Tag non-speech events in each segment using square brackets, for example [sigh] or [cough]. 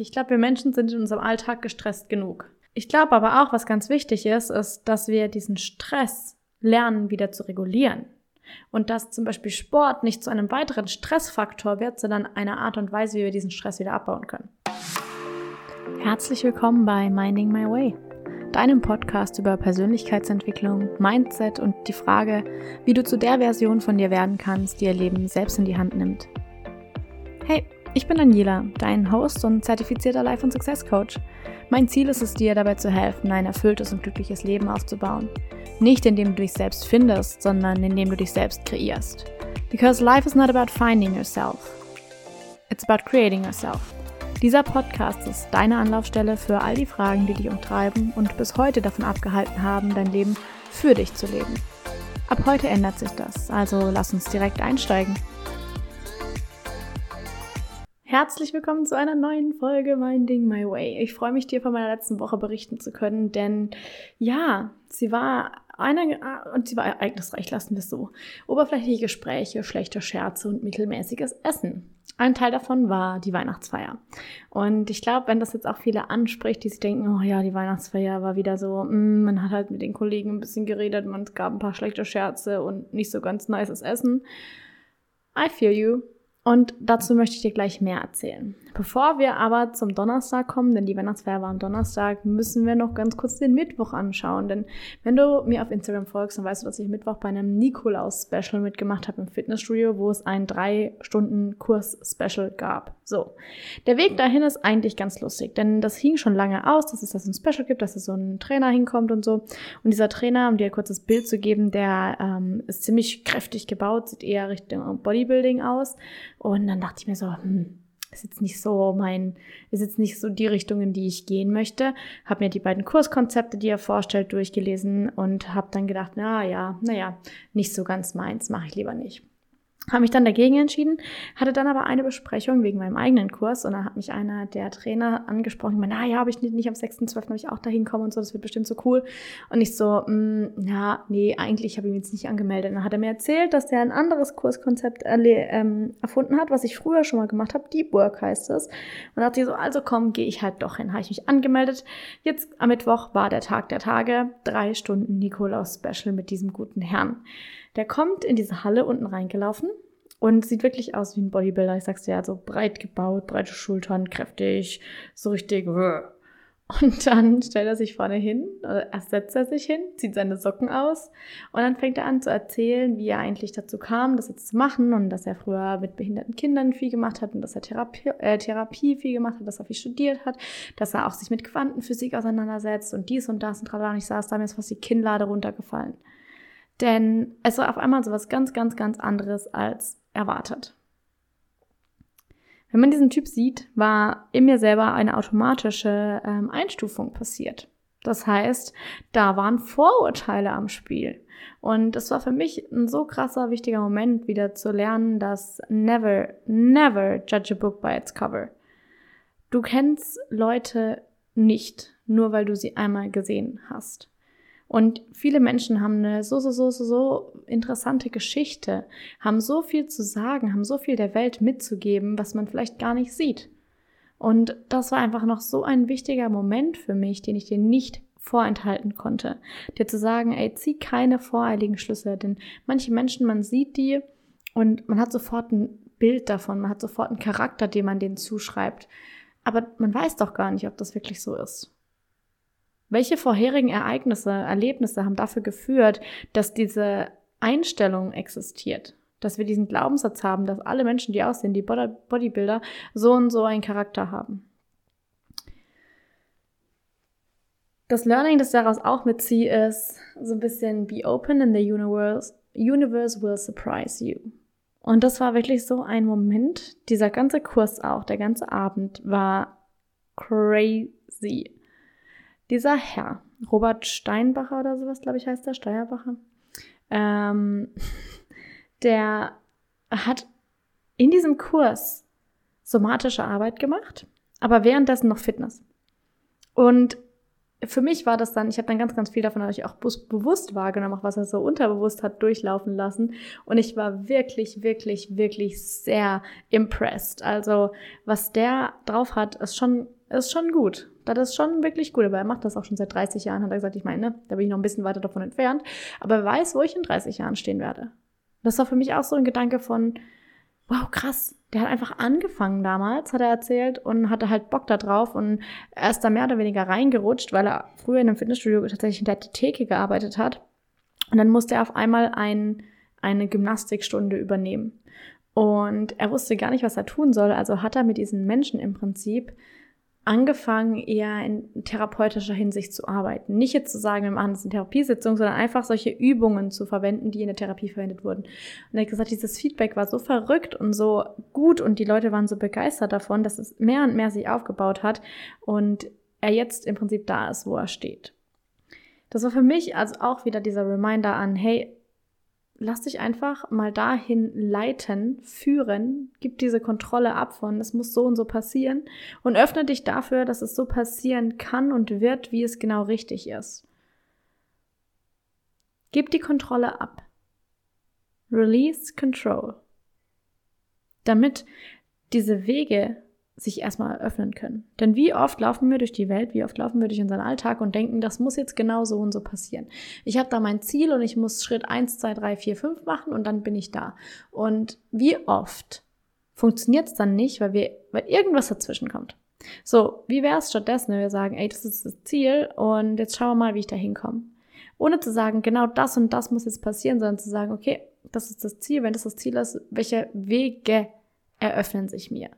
Ich glaube, wir Menschen sind in unserem Alltag gestresst genug. Ich glaube aber auch, was ganz wichtig ist, ist, dass wir diesen Stress lernen, wieder zu regulieren. Und dass zum Beispiel Sport nicht zu einem weiteren Stressfaktor wird, sondern eine Art und Weise, wie wir diesen Stress wieder abbauen können. Herzlich willkommen bei Minding My Way, deinem Podcast über Persönlichkeitsentwicklung, Mindset und die Frage, wie du zu der Version von dir werden kannst, die ihr Leben selbst in die Hand nimmt. Hey, ich bin Daniela, dein Host und zertifizierter Life- und Success Coach. Mein Ziel ist es dir dabei zu helfen, ein erfülltes und glückliches Leben aufzubauen. Nicht indem du dich selbst findest, sondern indem du dich selbst kreierst. Because life is not about finding yourself. It's about creating yourself. Dieser Podcast ist deine Anlaufstelle für all die Fragen, die dich umtreiben und bis heute davon abgehalten haben, dein Leben für dich zu leben. Ab heute ändert sich das, also lass uns direkt einsteigen. Herzlich willkommen zu einer neuen Folge Minding My Way. Ich freue mich, dir von meiner letzten Woche berichten zu können, denn ja, sie war eine, und sie war ereignisreich, lassen wir es so. Oberflächliche Gespräche, schlechte Scherze und mittelmäßiges Essen. Ein Teil davon war die Weihnachtsfeier. Und ich glaube, wenn das jetzt auch viele anspricht, die sich denken, oh ja, die Weihnachtsfeier war wieder so, mm, man hat halt mit den Kollegen ein bisschen geredet, man gab ein paar schlechte Scherze und nicht so ganz nices Essen. I feel you. Und dazu möchte ich dir gleich mehr erzählen. Bevor wir aber zum Donnerstag kommen, denn die Weihnachtsfeier war am Donnerstag, müssen wir noch ganz kurz den Mittwoch anschauen. Denn wenn du mir auf Instagram folgst, dann weißt du, dass ich Mittwoch bei einem Nikolaus-Special mitgemacht habe im Fitnessstudio, wo es ein drei Stunden Kurs-Special gab. So. Der Weg dahin ist eigentlich ganz lustig, denn das hing schon lange aus, dass es das ein Special gibt, dass es so ein Trainer hinkommt und so. Und dieser Trainer, um dir ein kurzes Bild zu geben, der ähm, ist ziemlich kräftig gebaut, sieht eher Richtung Bodybuilding aus. Und dann dachte ich mir so, hm, ist jetzt nicht so mein, ist jetzt nicht so die Richtung, in die ich gehen möchte. Habe mir die beiden Kurskonzepte, die er vorstellt, durchgelesen und habe dann gedacht, na ja, naja, nicht so ganz meins, mache ich lieber nicht habe mich dann dagegen entschieden, hatte dann aber eine Besprechung wegen meinem eigenen Kurs und da hat mich einer der Trainer angesprochen, ich na ja, habe ich nicht, nicht am 6.12. habe ich auch dahin kommen und so, das wird bestimmt so cool. Und ich so, mh, mm, ja, nee, eigentlich habe ich mich jetzt nicht angemeldet. Und dann hat er mir erzählt, dass der ein anderes Kurskonzept ähm, erfunden hat, was ich früher schon mal gemacht habe, Deep Work heißt es. Und da dachte ich so, also komm, gehe ich halt doch hin. Habe ich mich angemeldet. Jetzt am Mittwoch war der Tag der Tage, drei Stunden Nikolaus-Special mit diesem guten Herrn. Der kommt in diese Halle unten reingelaufen und sieht wirklich aus wie ein Bodybuilder. Ich sag's dir, ja, so breit gebaut, breite Schultern, kräftig, so richtig. Und dann stellt er sich vorne hin, oder erst setzt er sich hin, zieht seine Socken aus und dann fängt er an zu erzählen, wie er eigentlich dazu kam, das jetzt zu machen und dass er früher mit behinderten Kindern viel gemacht hat und dass er Therapie, äh, Therapie viel gemacht hat, dass er viel studiert hat, dass er auch sich mit Quantenphysik auseinandersetzt und dies und das und tralala. Und ich saß da, mir ist fast die Kinnlade runtergefallen. Denn es war auf einmal so was ganz, ganz, ganz anderes als erwartet. Wenn man diesen Typ sieht, war in mir selber eine automatische ähm, Einstufung passiert. Das heißt, da waren Vorurteile am Spiel. Und es war für mich ein so krasser, wichtiger Moment, wieder zu lernen, dass never, never judge a book by its cover. Du kennst Leute nicht, nur weil du sie einmal gesehen hast. Und viele Menschen haben eine so, so, so, so, so interessante Geschichte, haben so viel zu sagen, haben so viel der Welt mitzugeben, was man vielleicht gar nicht sieht. Und das war einfach noch so ein wichtiger Moment für mich, den ich dir nicht vorenthalten konnte. Dir zu sagen, ey, zieh keine voreiligen Schlüsse, denn manche Menschen, man sieht die und man hat sofort ein Bild davon, man hat sofort einen Charakter, den man denen zuschreibt. Aber man weiß doch gar nicht, ob das wirklich so ist. Welche vorherigen Ereignisse, Erlebnisse haben dafür geführt, dass diese Einstellung existiert? Dass wir diesen Glaubenssatz haben, dass alle Menschen, die aussehen, die Bodybuilder, so und so einen Charakter haben. Das Learning, das daraus auch mitziehe, ist so ein bisschen be open in the universe. Universe will surprise you. Und das war wirklich so ein Moment. Dieser ganze Kurs auch, der ganze Abend war crazy. Dieser Herr, Robert Steinbacher oder sowas, glaube ich, heißt der, Steuerbacher, ähm, [laughs] der hat in diesem Kurs somatische Arbeit gemacht, aber währenddessen noch Fitness. Und für mich war das dann, ich habe dann ganz, ganz viel davon natürlich auch bewusst wahrgenommen, auch was er so unterbewusst hat durchlaufen lassen. Und ich war wirklich, wirklich, wirklich sehr impressed. Also, was der drauf hat, ist schon, ist schon gut. Das ist schon wirklich gut. Aber er macht das auch schon seit 30 Jahren, hat er gesagt. Ich meine, da bin ich noch ein bisschen weiter davon entfernt. Aber er weiß, wo ich in 30 Jahren stehen werde. Das war für mich auch so ein Gedanke von, wow, krass, der hat einfach angefangen damals, hat er erzählt, und hatte halt Bock da drauf und er ist da mehr oder weniger reingerutscht, weil er früher in einem Fitnessstudio tatsächlich in der Theke gearbeitet hat. Und dann musste er auf einmal ein, eine Gymnastikstunde übernehmen. Und er wusste gar nicht, was er tun soll. Also hat er mit diesen Menschen im Prinzip angefangen, eher in therapeutischer Hinsicht zu arbeiten. Nicht jetzt zu sagen, wir machen das in Therapiesitzung, sondern einfach solche Übungen zu verwenden, die in der Therapie verwendet wurden. Und er hat gesagt, dieses Feedback war so verrückt und so gut und die Leute waren so begeistert davon, dass es mehr und mehr sich aufgebaut hat und er jetzt im Prinzip da ist, wo er steht. Das war für mich also auch wieder dieser Reminder an, hey, lass dich einfach mal dahin leiten, führen, gib diese Kontrolle ab von, es muss so und so passieren und öffne dich dafür, dass es so passieren kann und wird, wie es genau richtig ist. Gib die Kontrolle ab. Release Control. Damit diese Wege sich erstmal eröffnen können. Denn wie oft laufen wir durch die Welt, wie oft laufen wir durch unseren Alltag und denken, das muss jetzt genau so und so passieren. Ich habe da mein Ziel und ich muss Schritt 1, 2, 3, 4, 5 machen und dann bin ich da. Und wie oft funktioniert es dann nicht, weil, wir, weil irgendwas dazwischen kommt. So, wie wäre es stattdessen, wenn wir sagen, ey, das ist das Ziel und jetzt schauen wir mal, wie ich da hinkomme. Ohne zu sagen, genau das und das muss jetzt passieren, sondern zu sagen, okay, das ist das Ziel, wenn das das Ziel ist, welche Wege eröffnen sich mir?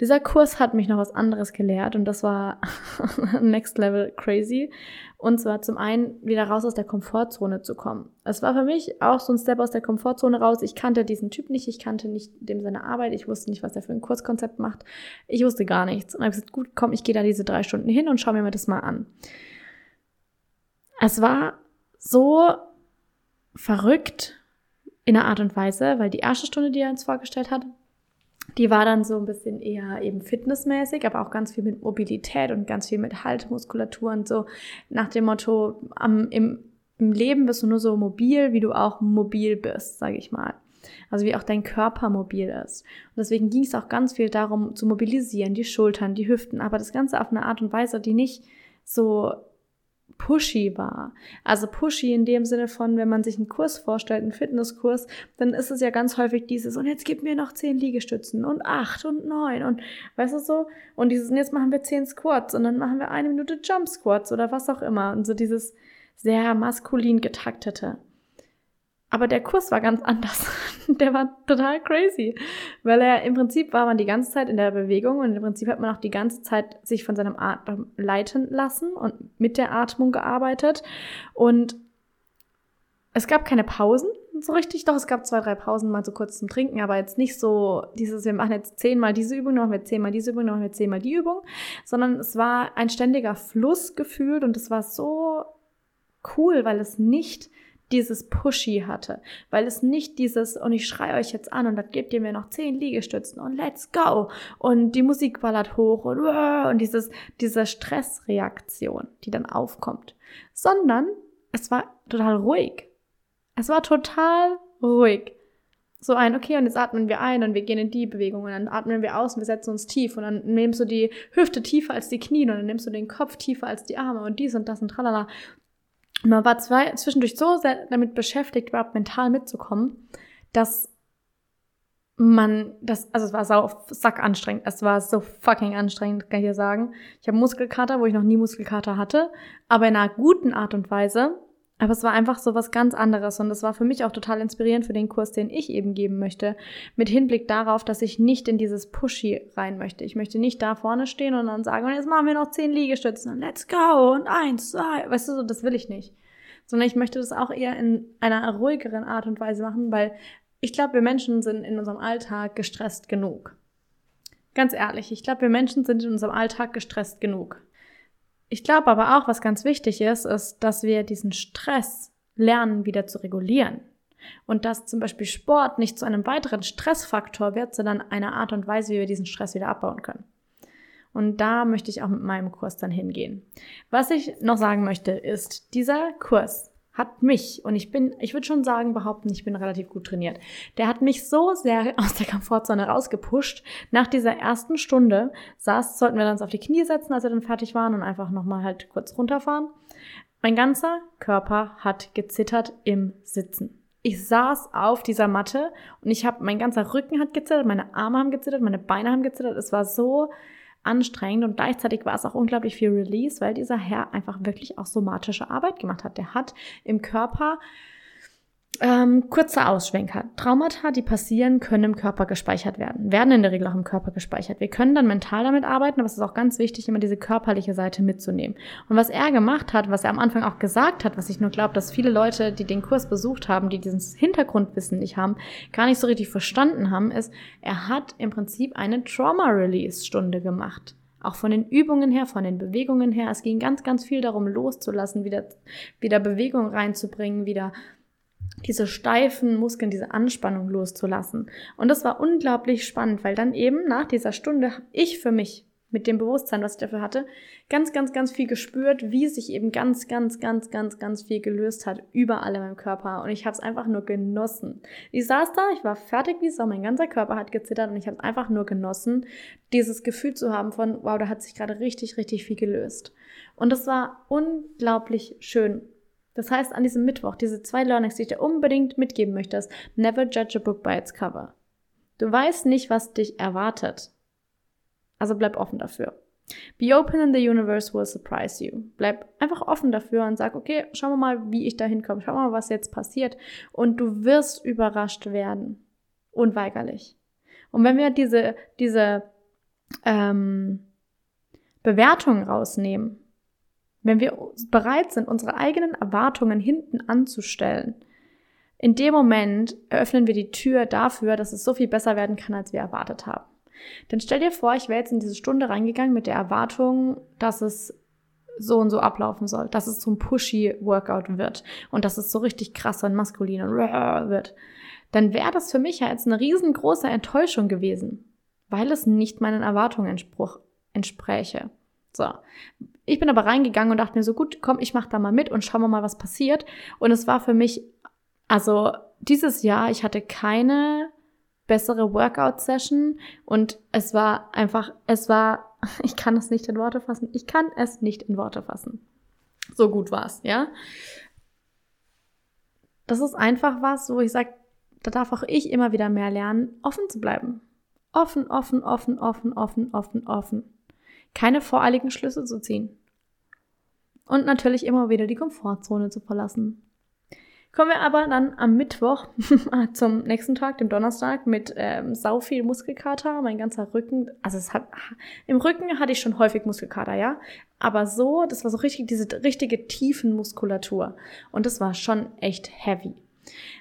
Dieser Kurs hat mich noch was anderes gelehrt und das war [laughs] next level crazy. Und zwar zum einen wieder raus aus der Komfortzone zu kommen. Es war für mich auch so ein Step aus der Komfortzone raus. Ich kannte diesen Typ nicht, ich kannte nicht dem seine Arbeit, ich wusste nicht, was er für ein Kurskonzept macht. Ich wusste gar nichts. Und habe gesagt, gut, komm, ich gehe da diese drei Stunden hin und schaue mir das mal an. Es war so verrückt in einer Art und Weise, weil die erste Stunde, die er uns vorgestellt hat, die war dann so ein bisschen eher eben fitnessmäßig, aber auch ganz viel mit Mobilität und ganz viel mit Haltmuskulatur und so nach dem Motto, am, im, im Leben bist du nur so mobil, wie du auch mobil bist, sage ich mal. Also wie auch dein Körper mobil ist. Und deswegen ging es auch ganz viel darum, zu mobilisieren, die Schultern, die Hüften, aber das Ganze auf eine Art und Weise, die nicht so pushy war. Also pushy in dem Sinne von, wenn man sich einen Kurs vorstellt, einen Fitnesskurs, dann ist es ja ganz häufig dieses, und jetzt gib mir noch zehn Liegestützen und acht und neun und weißt du so, und dieses, und jetzt machen wir zehn Squats und dann machen wir eine Minute Jump Squats oder was auch immer. Und so dieses sehr maskulin getaktete. Aber der Kurs war ganz anders. [laughs] der war total crazy, weil er im Prinzip war man die ganze Zeit in der Bewegung und im Prinzip hat man auch die ganze Zeit sich von seinem Atem leiten lassen und mit der Atmung gearbeitet. Und es gab keine Pausen so richtig, doch es gab zwei, drei Pausen mal so kurz zum Trinken, aber jetzt nicht so dieses, wir machen jetzt zehnmal diese Übung, machen wir zehnmal diese Übung, machen wir zehnmal die Übung, sondern es war ein ständiger Fluss gefühlt und es war so cool, weil es nicht dieses Pushy hatte, weil es nicht dieses, und ich schreie euch jetzt an und dann gebt ihr mir noch zehn Liegestützen und let's go und die Musik ballert hoch und, und dieses, diese Stressreaktion, die dann aufkommt, sondern es war total ruhig. Es war total ruhig. So ein, okay, und jetzt atmen wir ein und wir gehen in die Bewegung und dann atmen wir aus und wir setzen uns tief und dann nimmst du die Hüfte tiefer als die Knie und dann nimmst du den Kopf tiefer als die Arme und dies und das und tralala man war zwei, zwischendurch so sehr damit beschäftigt, überhaupt mental mitzukommen, dass man, das, also es war sau sack anstrengend. Es war so fucking anstrengend, kann ich dir sagen. Ich habe Muskelkater, wo ich noch nie Muskelkater hatte, aber in einer guten Art und Weise. Aber es war einfach so was ganz anderes und das war für mich auch total inspirierend für den Kurs, den ich eben geben möchte, mit Hinblick darauf, dass ich nicht in dieses Pushy rein möchte. Ich möchte nicht da vorne stehen und dann sagen, und jetzt machen wir noch zehn Liegestützen und let's go und eins, zwei, weißt du, so, das will ich nicht. Sondern ich möchte das auch eher in einer ruhigeren Art und Weise machen, weil ich glaube, wir Menschen sind in unserem Alltag gestresst genug. Ganz ehrlich, ich glaube, wir Menschen sind in unserem Alltag gestresst genug. Ich glaube aber auch, was ganz wichtig ist, ist, dass wir diesen Stress lernen, wieder zu regulieren. Und dass zum Beispiel Sport nicht zu einem weiteren Stressfaktor wird, sondern eine Art und Weise, wie wir diesen Stress wieder abbauen können. Und da möchte ich auch mit meinem Kurs dann hingehen. Was ich noch sagen möchte, ist, dieser Kurs hat mich, und ich bin, ich würde schon sagen, behaupten, ich bin relativ gut trainiert. Der hat mich so sehr [laughs] aus der Komfortzone rausgepusht. Nach dieser ersten Stunde saß, sollten wir uns auf die Knie setzen, als wir dann fertig waren und einfach nochmal halt kurz runterfahren. Mein ganzer Körper hat gezittert im Sitzen. Ich saß auf dieser Matte und ich habe, mein ganzer Rücken hat gezittert, meine Arme haben gezittert, meine Beine haben gezittert. Es war so anstrengend und gleichzeitig war es auch unglaublich viel Release, weil dieser Herr einfach wirklich auch somatische Arbeit gemacht hat. Der hat im Körper ähm, kurzer Ausschwenker. Traumata, die passieren, können im Körper gespeichert werden, werden in der Regel auch im Körper gespeichert. Wir können dann mental damit arbeiten, aber es ist auch ganz wichtig, immer diese körperliche Seite mitzunehmen. Und was er gemacht hat, was er am Anfang auch gesagt hat, was ich nur glaube, dass viele Leute, die den Kurs besucht haben, die dieses Hintergrundwissen nicht haben, gar nicht so richtig verstanden haben, ist, er hat im Prinzip eine Trauma-Release-Stunde gemacht. Auch von den Übungen her, von den Bewegungen her. Es ging ganz, ganz viel darum, loszulassen, wieder, wieder Bewegung reinzubringen, wieder diese steifen Muskeln, diese Anspannung loszulassen. Und das war unglaublich spannend, weil dann eben nach dieser Stunde habe ich für mich mit dem Bewusstsein, was ich dafür hatte, ganz, ganz, ganz viel gespürt, wie sich eben ganz, ganz, ganz, ganz, ganz viel gelöst hat überall in meinem Körper. Und ich habe es einfach nur genossen. Ich saß da, ich war fertig wie Sau, mein ganzer Körper hat gezittert und ich habe es einfach nur genossen, dieses Gefühl zu haben von, wow, da hat sich gerade richtig, richtig viel gelöst. Und das war unglaublich schön. Das heißt, an diesem Mittwoch, diese zwei Learnings, die ich dir unbedingt mitgeben möchte, ist, never judge a book by its cover. Du weißt nicht, was dich erwartet. Also bleib offen dafür. Be open and the universe will surprise you. Bleib einfach offen dafür und sag, okay, schauen wir mal, wie ich da hinkomme. Schauen wir mal, was jetzt passiert. Und du wirst überrascht werden. Unweigerlich. Und wenn wir diese, diese ähm, Bewertung rausnehmen, wenn wir bereit sind, unsere eigenen Erwartungen hinten anzustellen, in dem Moment eröffnen wir die Tür dafür, dass es so viel besser werden kann, als wir erwartet haben. Denn stell dir vor, ich wäre jetzt in diese Stunde reingegangen mit der Erwartung, dass es so und so ablaufen soll, dass es ein pushy Workout wird und dass es so richtig krass und maskulin und [laughs] wird. Dann wäre das für mich ja jetzt eine riesengroße Enttäuschung gewesen, weil es nicht meinen Erwartungen entspräche. So. Ich bin aber reingegangen und dachte mir so, gut, komm, ich mach da mal mit und schauen wir mal, was passiert. Und es war für mich, also dieses Jahr, ich hatte keine bessere Workout-Session und es war einfach, es war, [laughs] ich kann es nicht in Worte fassen, ich kann es nicht in Worte fassen. So gut war es, ja. Das ist einfach was, wo ich sage, da darf auch ich immer wieder mehr lernen, offen zu bleiben. Offen, offen, offen, offen, offen, offen, offen keine voreiligen Schlüsse zu ziehen. Und natürlich immer wieder die Komfortzone zu verlassen. Kommen wir aber dann am Mittwoch [laughs] zum nächsten Tag, dem Donnerstag, mit ähm, sau viel Muskelkater, mein ganzer Rücken, also es hat, im Rücken hatte ich schon häufig Muskelkater, ja, aber so, das war so richtig diese richtige tiefen Muskulatur und das war schon echt heavy.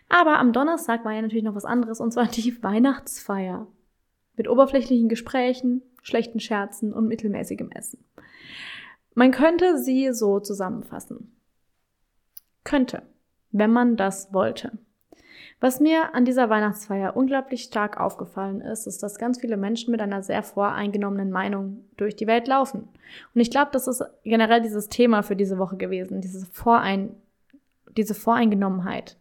Aber am Donnerstag war ja natürlich noch was anderes und zwar die Weihnachtsfeier mit oberflächlichen Gesprächen, schlechten Scherzen und mittelmäßigem Essen. Man könnte sie so zusammenfassen. Könnte, wenn man das wollte. Was mir an dieser Weihnachtsfeier unglaublich stark aufgefallen ist, ist, dass ganz viele Menschen mit einer sehr voreingenommenen Meinung durch die Welt laufen. Und ich glaube, das ist generell dieses Thema für diese Woche gewesen, diese, Vorein, diese Voreingenommenheit.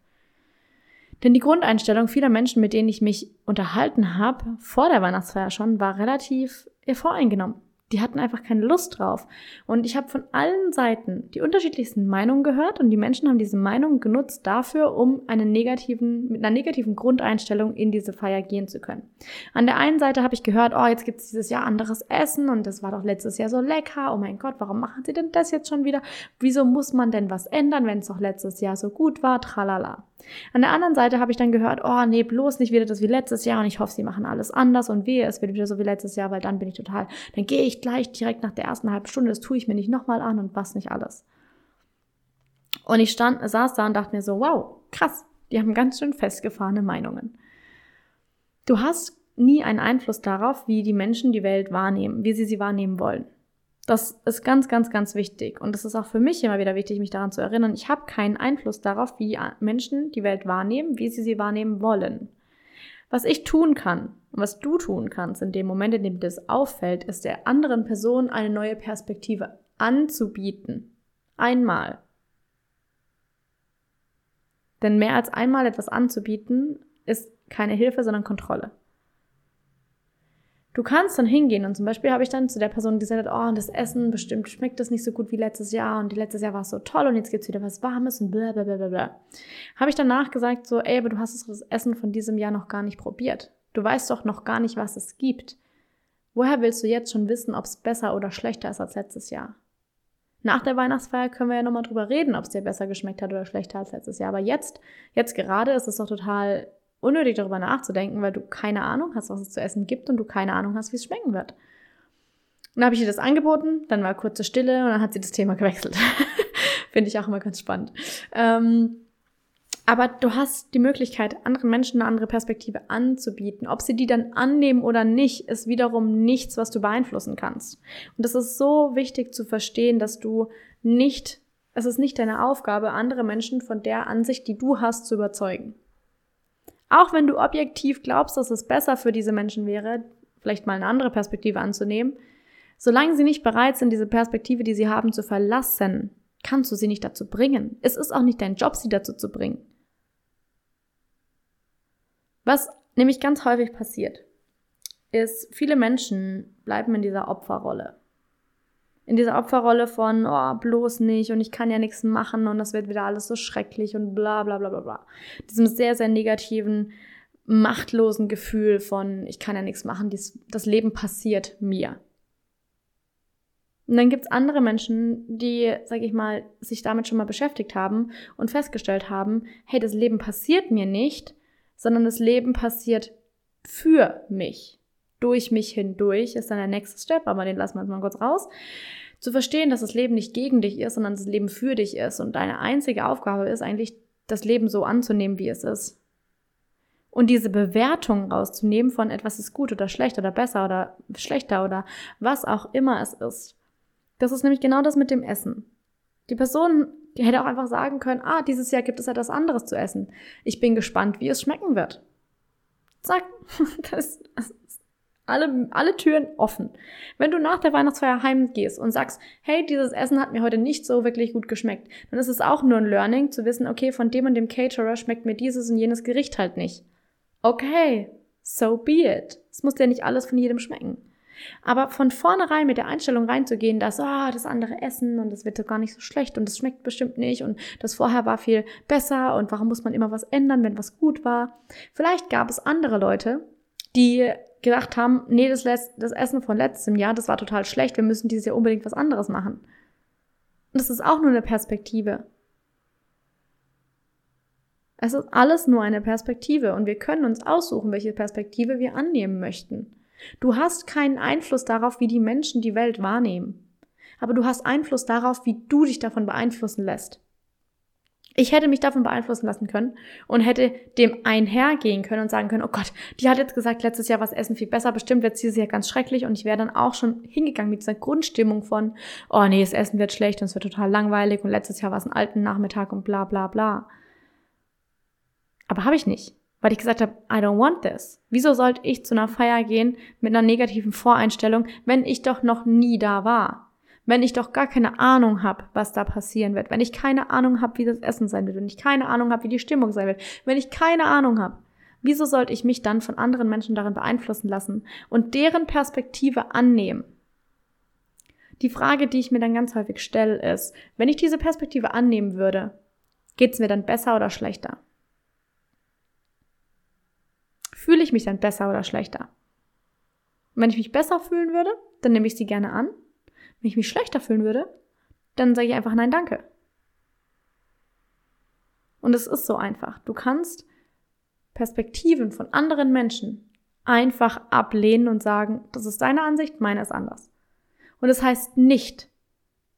Denn die Grundeinstellung vieler Menschen, mit denen ich mich unterhalten habe, vor der Weihnachtsfeier schon, war relativ voreingenommen. Die hatten einfach keine Lust drauf. Und ich habe von allen Seiten die unterschiedlichsten Meinungen gehört und die Menschen haben diese Meinung genutzt dafür, um einen negativen, mit einer negativen Grundeinstellung in diese Feier gehen zu können. An der einen Seite habe ich gehört, oh, jetzt gibt es dieses Jahr anderes Essen und das war doch letztes Jahr so lecker. Oh mein Gott, warum machen sie denn das jetzt schon wieder? Wieso muss man denn was ändern, wenn es doch letztes Jahr so gut war? Tralala. An der anderen Seite habe ich dann gehört, oh nee, bloß nicht wieder das wie letztes Jahr und ich hoffe, sie machen alles anders und wehe, es wird wieder so wie letztes Jahr, weil dann bin ich total, dann gehe ich gleich direkt nach der ersten halben Stunde, das tue ich mir nicht nochmal an und was nicht alles. Und ich stand, saß da und dachte mir so, wow, krass, die haben ganz schön festgefahrene Meinungen. Du hast nie einen Einfluss darauf, wie die Menschen die Welt wahrnehmen, wie sie sie wahrnehmen wollen. Das ist ganz, ganz, ganz wichtig. Und es ist auch für mich immer wieder wichtig, mich daran zu erinnern, ich habe keinen Einfluss darauf, wie Menschen die Welt wahrnehmen, wie sie sie wahrnehmen wollen. Was ich tun kann und was du tun kannst in dem Moment, in dem dir das auffällt, ist der anderen Person eine neue Perspektive anzubieten. Einmal. Denn mehr als einmal etwas anzubieten, ist keine Hilfe, sondern Kontrolle. Du kannst dann hingehen und zum Beispiel habe ich dann zu der Person gesagt, oh, das Essen bestimmt schmeckt das nicht so gut wie letztes Jahr und letztes Jahr war es so toll und jetzt gibt es wieder was Warmes und bla bla bla bla. Habe ich danach gesagt so, ey, aber du hast das Essen von diesem Jahr noch gar nicht probiert. Du weißt doch noch gar nicht, was es gibt. Woher willst du jetzt schon wissen, ob es besser oder schlechter ist als letztes Jahr? Nach der Weihnachtsfeier können wir ja nochmal drüber reden, ob es dir besser geschmeckt hat oder schlechter als letztes Jahr. Aber jetzt, jetzt gerade ist es doch total unnötig darüber nachzudenken, weil du keine Ahnung hast, was es zu essen gibt und du keine Ahnung hast, wie es schmecken wird. Und dann habe ich ihr das angeboten, dann war kurze Stille und dann hat sie das Thema gewechselt. [laughs] Finde ich auch immer ganz spannend. Ähm, aber du hast die Möglichkeit, anderen Menschen eine andere Perspektive anzubieten. Ob sie die dann annehmen oder nicht, ist wiederum nichts, was du beeinflussen kannst. Und es ist so wichtig zu verstehen, dass du nicht, es ist nicht deine Aufgabe, andere Menschen von der Ansicht, die du hast, zu überzeugen. Auch wenn du objektiv glaubst, dass es besser für diese Menschen wäre, vielleicht mal eine andere Perspektive anzunehmen, solange sie nicht bereit sind, diese Perspektive, die sie haben, zu verlassen, kannst du sie nicht dazu bringen. Es ist auch nicht dein Job, sie dazu zu bringen. Was nämlich ganz häufig passiert, ist, viele Menschen bleiben in dieser Opferrolle in dieser Opferrolle von, oh, bloß nicht und ich kann ja nichts machen und das wird wieder alles so schrecklich und bla bla bla bla bla. Diesem sehr, sehr negativen, machtlosen Gefühl von, ich kann ja nichts machen, dies, das Leben passiert mir. Und dann gibt's andere Menschen, die, sag ich mal, sich damit schon mal beschäftigt haben und festgestellt haben, hey, das Leben passiert mir nicht, sondern das Leben passiert für mich. Durch mich hindurch ist dann der nächste Step, aber den lassen wir jetzt mal kurz raus. Zu verstehen, dass das Leben nicht gegen dich ist, sondern das Leben für dich ist und deine einzige Aufgabe ist eigentlich, das Leben so anzunehmen, wie es ist. Und diese Bewertung rauszunehmen von etwas ist gut oder schlecht oder besser oder schlechter oder was auch immer es ist. Das ist nämlich genau das mit dem Essen. Die Person hätte auch einfach sagen können, ah, dieses Jahr gibt es etwas anderes zu essen. Ich bin gespannt, wie es schmecken wird. Zack, [laughs] das, das alle, alle Türen offen. Wenn du nach der Weihnachtsfeier heimgehst und sagst, hey, dieses Essen hat mir heute nicht so wirklich gut geschmeckt, dann ist es auch nur ein Learning zu wissen, okay, von dem und dem Caterer schmeckt mir dieses und jenes Gericht halt nicht. Okay, so be it. Es muss ja nicht alles von jedem schmecken. Aber von vornherein mit der Einstellung reinzugehen, dass, oh, das andere Essen und das wird doch gar nicht so schlecht und das schmeckt bestimmt nicht und das vorher war viel besser und warum muss man immer was ändern, wenn was gut war? Vielleicht gab es andere Leute, die gedacht haben, nee, das, das Essen von letztem Jahr, das war total schlecht, wir müssen dieses Jahr unbedingt was anderes machen. Und das ist auch nur eine Perspektive. Es ist alles nur eine Perspektive und wir können uns aussuchen, welche Perspektive wir annehmen möchten. Du hast keinen Einfluss darauf, wie die Menschen die Welt wahrnehmen. Aber du hast Einfluss darauf, wie du dich davon beeinflussen lässt. Ich hätte mich davon beeinflussen lassen können und hätte dem einhergehen können und sagen können, oh Gott, die hat jetzt gesagt, letztes Jahr war das Essen viel besser, bestimmt wird dieses Jahr ganz schrecklich und ich wäre dann auch schon hingegangen mit dieser Grundstimmung von, oh nee, das Essen wird schlecht und es wird total langweilig und letztes Jahr war es ein alten Nachmittag und bla bla bla. Aber habe ich nicht, weil ich gesagt habe, I don't want this. Wieso sollte ich zu einer Feier gehen mit einer negativen Voreinstellung, wenn ich doch noch nie da war? Wenn ich doch gar keine Ahnung habe, was da passieren wird, wenn ich keine Ahnung habe, wie das Essen sein wird, wenn ich keine Ahnung habe, wie die Stimmung sein wird, wenn ich keine Ahnung habe, wieso sollte ich mich dann von anderen Menschen darin beeinflussen lassen und deren Perspektive annehmen? Die Frage, die ich mir dann ganz häufig stelle, ist, wenn ich diese Perspektive annehmen würde, geht es mir dann besser oder schlechter? Fühle ich mich dann besser oder schlechter? Wenn ich mich besser fühlen würde, dann nehme ich sie gerne an. Wenn ich mich schlechter fühlen würde, dann sage ich einfach nein, danke. Und es ist so einfach. Du kannst Perspektiven von anderen Menschen einfach ablehnen und sagen, das ist deine Ansicht, meine ist anders. Und es das heißt nicht,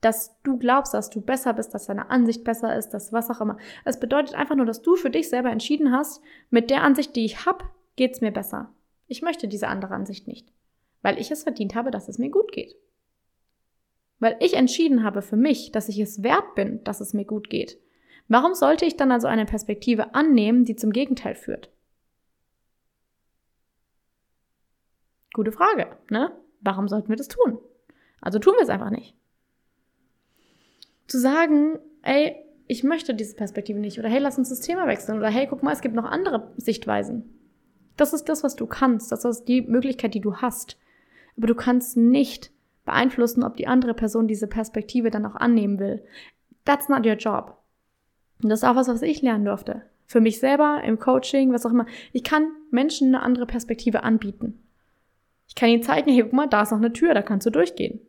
dass du glaubst, dass du besser bist, dass deine Ansicht besser ist, dass was auch immer. Es bedeutet einfach nur, dass du für dich selber entschieden hast, mit der Ansicht, die ich habe, geht's mir besser. Ich möchte diese andere Ansicht nicht, weil ich es verdient habe, dass es mir gut geht weil ich entschieden habe für mich, dass ich es wert bin, dass es mir gut geht. Warum sollte ich dann also eine Perspektive annehmen, die zum Gegenteil führt? Gute Frage, ne? Warum sollten wir das tun? Also tun wir es einfach nicht. Zu sagen, ey, ich möchte diese Perspektive nicht oder hey, lass uns das Thema wechseln oder hey, guck mal, es gibt noch andere Sichtweisen. Das ist das, was du kannst. Das ist die Möglichkeit, die du hast. Aber du kannst nicht beeinflussen, ob die andere Person diese Perspektive dann auch annehmen will. That's not your job. Und das ist auch was, was ich lernen durfte. Für mich selber, im Coaching, was auch immer. Ich kann Menschen eine andere Perspektive anbieten. Ich kann ihnen zeigen, hey, guck mal, da ist noch eine Tür, da kannst du durchgehen.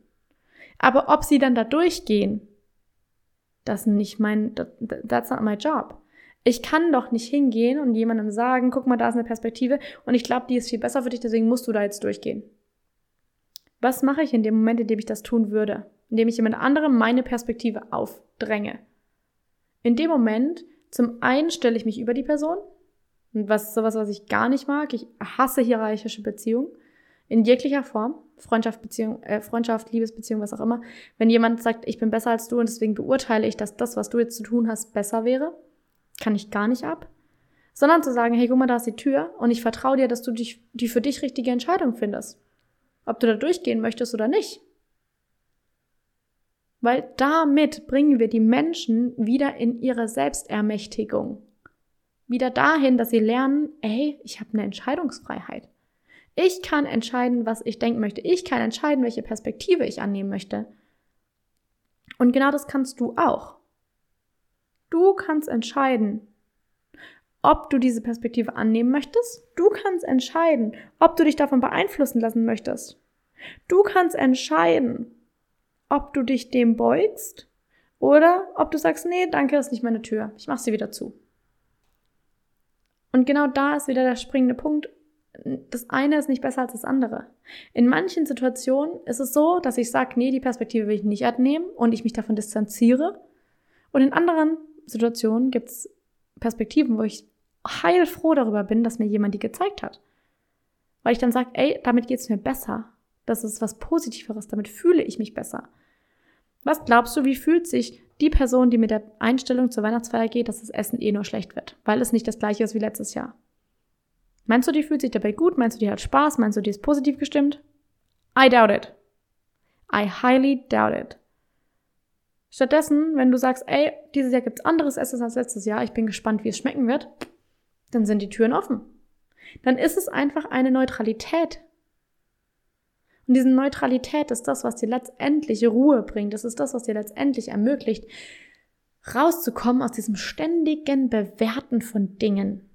Aber ob sie dann da durchgehen, das ist nicht mein, that's not my job. Ich kann doch nicht hingehen und jemandem sagen, guck mal, da ist eine Perspektive und ich glaube, die ist viel besser für dich, deswegen musst du da jetzt durchgehen. Was mache ich in dem Moment, in dem ich das tun würde? Indem ich jemand anderem meine Perspektive aufdränge. In dem Moment, zum einen stelle ich mich über die Person, und was ist sowas, was ich gar nicht mag. Ich hasse hierarchische Beziehungen in jeglicher Form. Freundschaft, Beziehung, äh, Freundschaft, Liebesbeziehung, was auch immer. Wenn jemand sagt, ich bin besser als du und deswegen beurteile ich, dass das, was du jetzt zu tun hast, besser wäre, kann ich gar nicht ab. Sondern zu sagen, hey, guck mal, da ist die Tür und ich vertraue dir, dass du dich, die für dich richtige Entscheidung findest. Ob du da durchgehen möchtest oder nicht. Weil damit bringen wir die Menschen wieder in ihre Selbstermächtigung. Wieder dahin, dass sie lernen, ey, ich habe eine Entscheidungsfreiheit. Ich kann entscheiden, was ich denken möchte. Ich kann entscheiden, welche Perspektive ich annehmen möchte. Und genau das kannst du auch. Du kannst entscheiden, ob du diese Perspektive annehmen möchtest. Du kannst entscheiden, ob du dich davon beeinflussen lassen möchtest. Du kannst entscheiden, ob du dich dem beugst oder ob du sagst, nee, danke, ist nicht meine Tür. Ich mach sie wieder zu. Und genau da ist wieder der springende Punkt das eine ist nicht besser als das andere. In manchen Situationen ist es so, dass ich sage, nee, die Perspektive will ich nicht annehmen und ich mich davon distanziere. Und in anderen Situationen gibt es Perspektiven, wo ich heilfroh darüber bin, dass mir jemand die gezeigt hat. Weil ich dann sage, ey, damit geht es mir besser. Das ist was Positiveres, damit fühle ich mich besser. Was glaubst du, wie fühlt sich die Person, die mit der Einstellung zur Weihnachtsfeier geht, dass das Essen eh nur schlecht wird, weil es nicht das gleiche ist wie letztes Jahr? Meinst du, die fühlt sich dabei gut? Meinst du, die hat Spaß? Meinst du, die ist positiv gestimmt? I doubt it. I highly doubt it. Stattdessen, wenn du sagst, ey, dieses Jahr gibt's anderes Essen als letztes Jahr, ich bin gespannt, wie es schmecken wird, dann sind die Türen offen. Dann ist es einfach eine Neutralität. Und diese Neutralität ist das, was dir letztendlich Ruhe bringt. Das ist das, was dir letztendlich ermöglicht, rauszukommen aus diesem ständigen Bewerten von Dingen.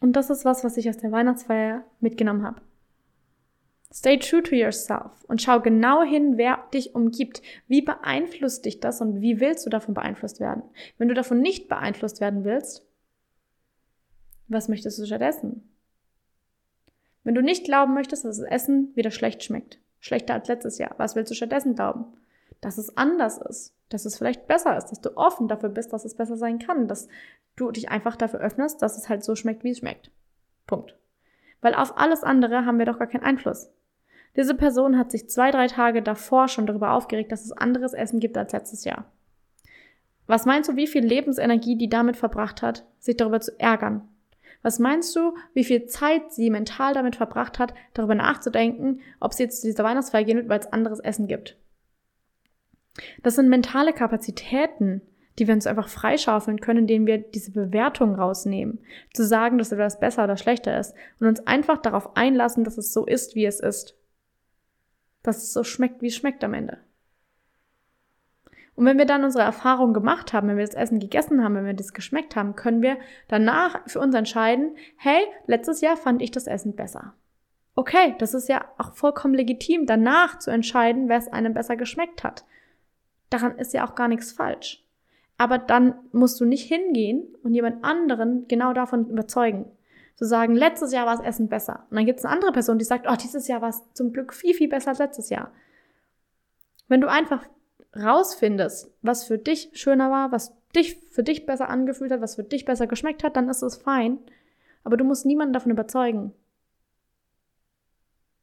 Und das ist was, was ich aus der Weihnachtsfeier mitgenommen habe. Stay true to yourself und schau genau hin, wer dich umgibt. Wie beeinflusst dich das und wie willst du davon beeinflusst werden? Wenn du davon nicht beeinflusst werden willst, was möchtest du stattdessen? Wenn du nicht glauben möchtest, dass das Essen wieder schlecht schmeckt, schlechter als letztes Jahr, was willst du stattdessen glauben? Dass es anders ist, dass es vielleicht besser ist, dass du offen dafür bist, dass es besser sein kann, dass du dich einfach dafür öffnest, dass es halt so schmeckt, wie es schmeckt. Punkt. Weil auf alles andere haben wir doch gar keinen Einfluss. Diese Person hat sich zwei, drei Tage davor schon darüber aufgeregt, dass es anderes Essen gibt als letztes Jahr. Was meinst du, wie viel Lebensenergie die damit verbracht hat, sich darüber zu ärgern? Was meinst du, wie viel Zeit sie mental damit verbracht hat, darüber nachzudenken, ob sie jetzt zu dieser Weihnachtsfeier gehen wird, weil es anderes Essen gibt? Das sind mentale Kapazitäten, die wir uns einfach freischaufeln können, indem wir diese Bewertung rausnehmen. Zu sagen, dass etwas besser oder schlechter ist und uns einfach darauf einlassen, dass es so ist, wie es ist. Dass es so schmeckt, wie es schmeckt am Ende. Und wenn wir dann unsere Erfahrung gemacht haben, wenn wir das Essen gegessen haben, wenn wir das geschmeckt haben, können wir danach für uns entscheiden, hey, letztes Jahr fand ich das Essen besser. Okay, das ist ja auch vollkommen legitim, danach zu entscheiden, wer es einem besser geschmeckt hat. Daran ist ja auch gar nichts falsch. Aber dann musst du nicht hingehen und jemand anderen genau davon überzeugen. Zu sagen, letztes Jahr war das Essen besser. Und dann gibt es eine andere Person, die sagt, oh, dieses Jahr war es zum Glück viel, viel besser als letztes Jahr. Wenn du einfach rausfindest, was für dich schöner war, was dich für dich besser angefühlt hat, was für dich besser geschmeckt hat, dann ist es fein. Aber du musst niemanden davon überzeugen.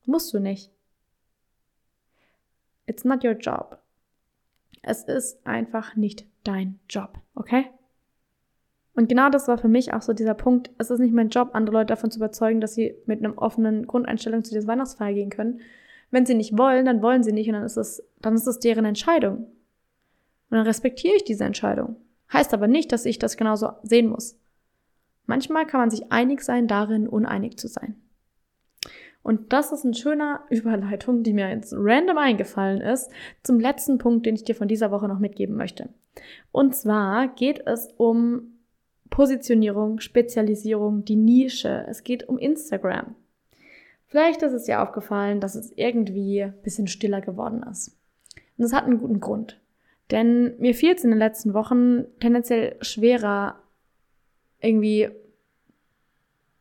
Musst du nicht. It's not your job. Es ist einfach nicht dein Job, okay? Und genau das war für mich auch so dieser Punkt. Es ist nicht mein Job, andere Leute davon zu überzeugen, dass sie mit einem offenen Grundeinstellung zu dieser Weihnachtsfeier gehen können. Wenn sie nicht wollen, dann wollen sie nicht und dann ist es, dann ist es deren Entscheidung. Und dann respektiere ich diese Entscheidung. Heißt aber nicht, dass ich das genauso sehen muss. Manchmal kann man sich einig sein, darin uneinig zu sein. Und das ist eine schöne [laughs] Überleitung, die mir jetzt random eingefallen ist, zum letzten Punkt, den ich dir von dieser Woche noch mitgeben möchte. Und zwar geht es um Positionierung, Spezialisierung, die Nische. Es geht um Instagram. Vielleicht ist es dir aufgefallen, dass es irgendwie ein bisschen stiller geworden ist. Und das hat einen guten Grund. Denn mir fiel es in den letzten Wochen tendenziell schwerer, irgendwie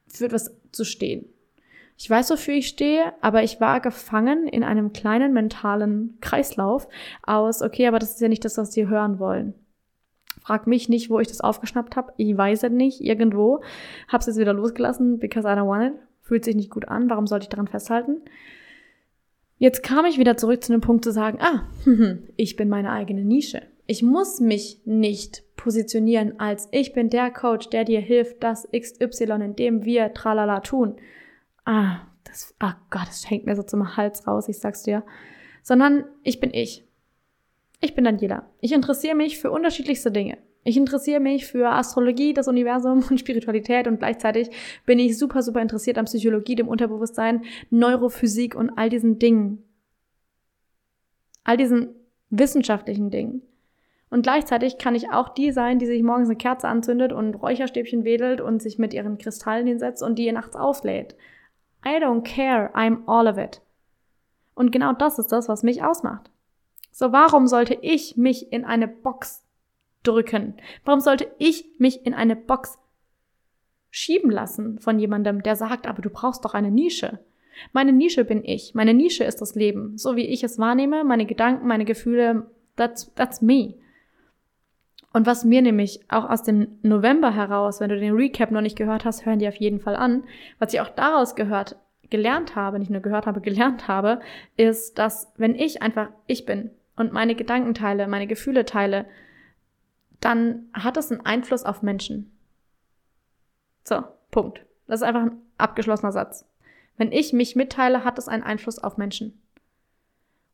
für etwas zu stehen. Ich weiß, wofür ich stehe, aber ich war gefangen in einem kleinen mentalen Kreislauf aus, okay, aber das ist ja nicht das, was sie hören wollen. Frag mich nicht, wo ich das aufgeschnappt habe. Ich weiß es nicht, irgendwo. Hab's jetzt wieder losgelassen, because I don't want it. Fühlt sich nicht gut an. Warum sollte ich daran festhalten? Jetzt kam ich wieder zurück zu dem Punkt zu sagen, ah, [laughs] ich bin meine eigene Nische. Ich muss mich nicht positionieren als ich bin der Coach, der dir hilft, das XY, in dem wir tralala tun. Ah, das, ah Gott, das hängt mir so zum Hals raus, ich sag's dir. Sondern ich bin ich. Ich bin Daniela. Ich interessiere mich für unterschiedlichste Dinge. Ich interessiere mich für Astrologie, das Universum und Spiritualität und gleichzeitig bin ich super, super interessiert an Psychologie, dem Unterbewusstsein, Neurophysik und all diesen Dingen. All diesen wissenschaftlichen Dingen. Und gleichzeitig kann ich auch die sein, die sich morgens eine Kerze anzündet und Räucherstäbchen wedelt und sich mit ihren Kristallen hinsetzt und die ihr nachts auflädt. I don't care, I'm all of it. Und genau das ist das, was mich ausmacht. So, warum sollte ich mich in eine Box drücken? Warum sollte ich mich in eine Box schieben lassen von jemandem, der sagt, aber du brauchst doch eine Nische? Meine Nische bin ich. Meine Nische ist das Leben. So wie ich es wahrnehme, meine Gedanken, meine Gefühle, that's, that's me. Und was mir nämlich auch aus dem November heraus, wenn du den Recap noch nicht gehört hast, hören die auf jeden Fall an, was ich auch daraus gehört, gelernt habe, nicht nur gehört habe, [laughs] gelernt habe, ist, dass wenn ich einfach ich bin, und meine Gedanken teile, meine Gefühle teile, dann hat das einen Einfluss auf Menschen. So, Punkt. Das ist einfach ein abgeschlossener Satz. Wenn ich mich mitteile, hat das einen Einfluss auf Menschen.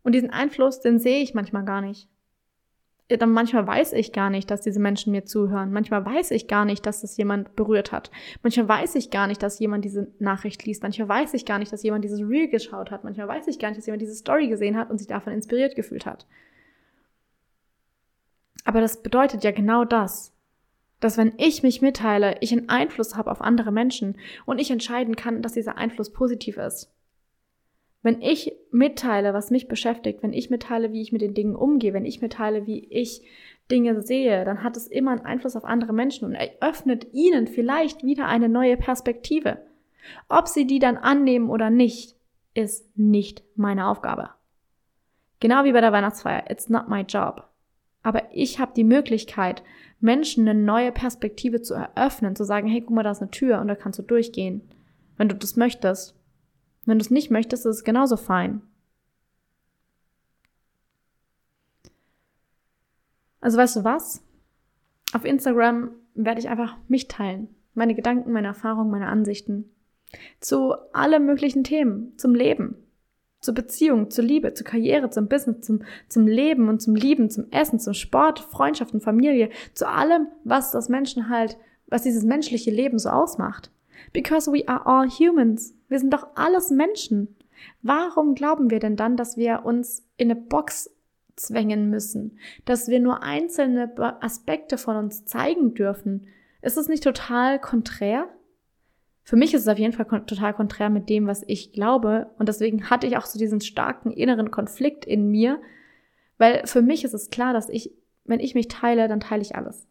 Und diesen Einfluss, den sehe ich manchmal gar nicht. Dann manchmal weiß ich gar nicht, dass diese Menschen mir zuhören. Manchmal weiß ich gar nicht, dass das jemand berührt hat. Manchmal weiß ich gar nicht, dass jemand diese Nachricht liest. Manchmal weiß ich gar nicht, dass jemand dieses Reel geschaut hat. Manchmal weiß ich gar nicht, dass jemand diese Story gesehen hat und sich davon inspiriert gefühlt hat. Aber das bedeutet ja genau das, dass wenn ich mich mitteile, ich einen Einfluss habe auf andere Menschen und ich entscheiden kann, dass dieser Einfluss positiv ist. Wenn ich mitteile, was mich beschäftigt, wenn ich mitteile, wie ich mit den Dingen umgehe, wenn ich mitteile, wie ich Dinge sehe, dann hat es immer einen Einfluss auf andere Menschen und eröffnet ihnen vielleicht wieder eine neue Perspektive. Ob sie die dann annehmen oder nicht, ist nicht meine Aufgabe. Genau wie bei der Weihnachtsfeier. It's not my job. Aber ich habe die Möglichkeit, Menschen eine neue Perspektive zu eröffnen, zu sagen, hey, guck mal, da ist eine Tür und da kannst du durchgehen, wenn du das möchtest. Wenn du es nicht möchtest, ist es genauso fein. Also weißt du was? Auf Instagram werde ich einfach mich teilen. Meine Gedanken, meine Erfahrungen, meine Ansichten. Zu allen möglichen Themen. Zum Leben. Zur Beziehung, zur Liebe, zur Karriere, zum Business, zum, zum Leben und zum Lieben, zum Essen, zum Sport, Freundschaften, Familie. Zu allem, was das Menschen halt, was dieses menschliche Leben so ausmacht. Because we are all humans. Wir sind doch alles Menschen. Warum glauben wir denn dann, dass wir uns in eine Box zwängen müssen? Dass wir nur einzelne Aspekte von uns zeigen dürfen? Ist es nicht total konträr? Für mich ist es auf jeden Fall total konträr mit dem, was ich glaube. Und deswegen hatte ich auch so diesen starken inneren Konflikt in mir, weil für mich ist es klar, dass ich, wenn ich mich teile, dann teile ich alles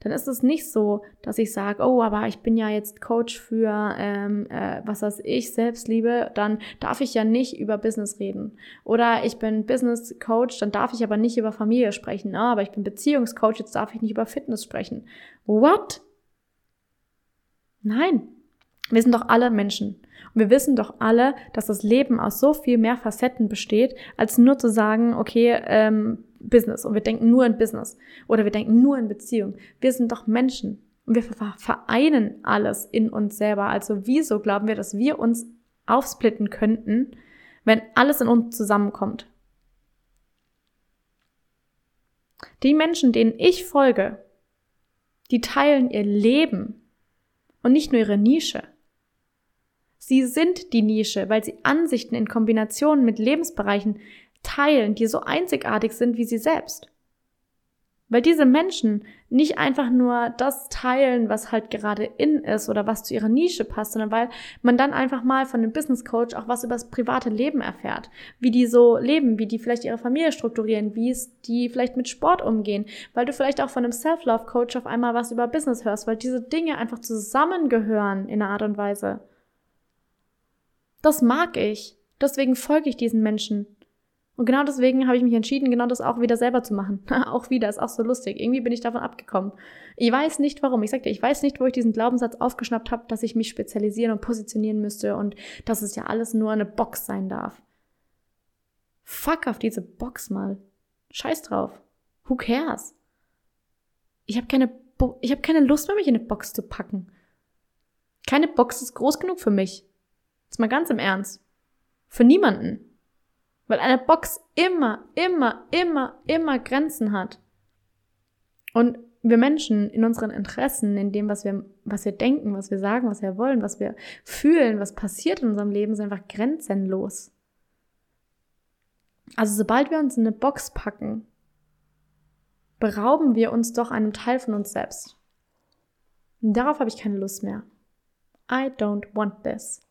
dann ist es nicht so, dass ich sage, oh, aber ich bin ja jetzt Coach für ähm, äh, was weiß ich, Selbstliebe, dann darf ich ja nicht über Business reden. Oder ich bin Business Coach, dann darf ich aber nicht über Familie sprechen. Ah, aber ich bin Beziehungscoach, jetzt darf ich nicht über Fitness sprechen. What? Nein. Wir sind doch alle Menschen. Und wir wissen doch alle, dass das Leben aus so viel mehr Facetten besteht, als nur zu sagen, okay, ähm, Business und wir denken nur in Business oder wir denken nur in Beziehung. Wir sind doch Menschen Und wir vereinen alles in uns selber. Also wieso glauben wir, dass wir uns aufsplitten könnten, wenn alles in uns zusammenkommt? Die Menschen, denen ich folge, die teilen ihr Leben und nicht nur ihre Nische. Sie sind die Nische, weil sie Ansichten in Kombination mit Lebensbereichen teilen, die so einzigartig sind wie sie selbst. Weil diese Menschen nicht einfach nur das teilen, was halt gerade in ist oder was zu ihrer Nische passt, sondern weil man dann einfach mal von einem Business Coach auch was über das private Leben erfährt. Wie die so leben, wie die vielleicht ihre Familie strukturieren, wie es die vielleicht mit Sport umgehen. Weil du vielleicht auch von einem Self-Love Coach auf einmal was über Business hörst, weil diese Dinge einfach zusammengehören in einer Art und Weise. Das mag ich. Deswegen folge ich diesen Menschen. Und genau deswegen habe ich mich entschieden, genau das auch wieder selber zu machen. [laughs] auch wieder, ist auch so lustig. Irgendwie bin ich davon abgekommen. Ich weiß nicht warum. Ich sag dir, ich weiß nicht, wo ich diesen Glaubenssatz aufgeschnappt habe, dass ich mich spezialisieren und positionieren müsste und dass es ja alles nur eine Box sein darf. Fuck auf diese Box mal. Scheiß drauf. Who cares? Ich habe keine, Bo ich habe keine Lust mehr, mich in eine Box zu packen. Keine Box ist groß genug für mich. Jetzt mal ganz im Ernst. Für niemanden. Weil eine Box immer, immer, immer, immer Grenzen hat. Und wir Menschen in unseren Interessen, in dem, was wir, was wir denken, was wir sagen, was wir wollen, was wir fühlen, was passiert in unserem Leben, sind einfach grenzenlos. Also sobald wir uns in eine Box packen, berauben wir uns doch einen Teil von uns selbst. Und darauf habe ich keine Lust mehr. I don't want this.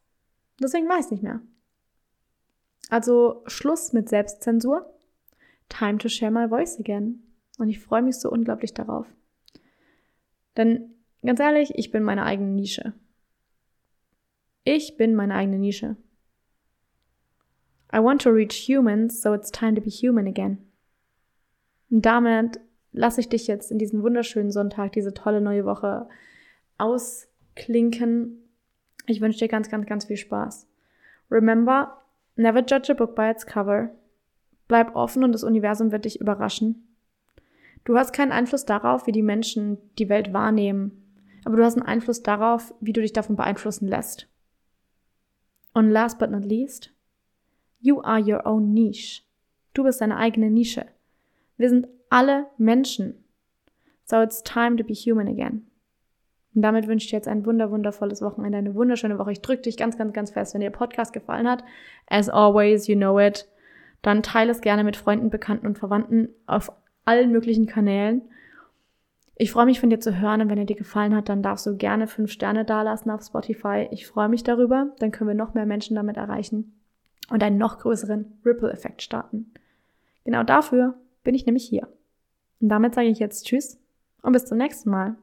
Deswegen weiß ich nicht mehr. Also Schluss mit Selbstzensur. Time to share my voice again. Und ich freue mich so unglaublich darauf. Denn ganz ehrlich, ich bin meine eigene Nische. Ich bin meine eigene Nische. I want to reach humans, so it's time to be human again. Und damit lasse ich dich jetzt in diesen wunderschönen Sonntag, diese tolle neue Woche ausklinken. Ich wünsche dir ganz, ganz, ganz viel Spaß. Remember, Never judge a book by its cover. Bleib offen und das Universum wird dich überraschen. Du hast keinen Einfluss darauf, wie die Menschen die Welt wahrnehmen, aber du hast einen Einfluss darauf, wie du dich davon beeinflussen lässt. Und last but not least, you are your own niche. Du bist deine eigene Nische. Wir sind alle Menschen. So it's time to be human again. Und damit wünsche ich dir jetzt ein wunder, wundervolles Wochenende, eine wunderschöne Woche. Ich drücke dich ganz, ganz, ganz fest. Wenn dir der Podcast gefallen hat, as always, you know it, dann teile es gerne mit Freunden, Bekannten und Verwandten auf allen möglichen Kanälen. Ich freue mich von dir zu hören und wenn er dir gefallen hat, dann darfst du gerne fünf Sterne dalassen auf Spotify. Ich freue mich darüber. Dann können wir noch mehr Menschen damit erreichen und einen noch größeren Ripple-Effekt starten. Genau dafür bin ich nämlich hier. Und damit sage ich jetzt Tschüss und bis zum nächsten Mal.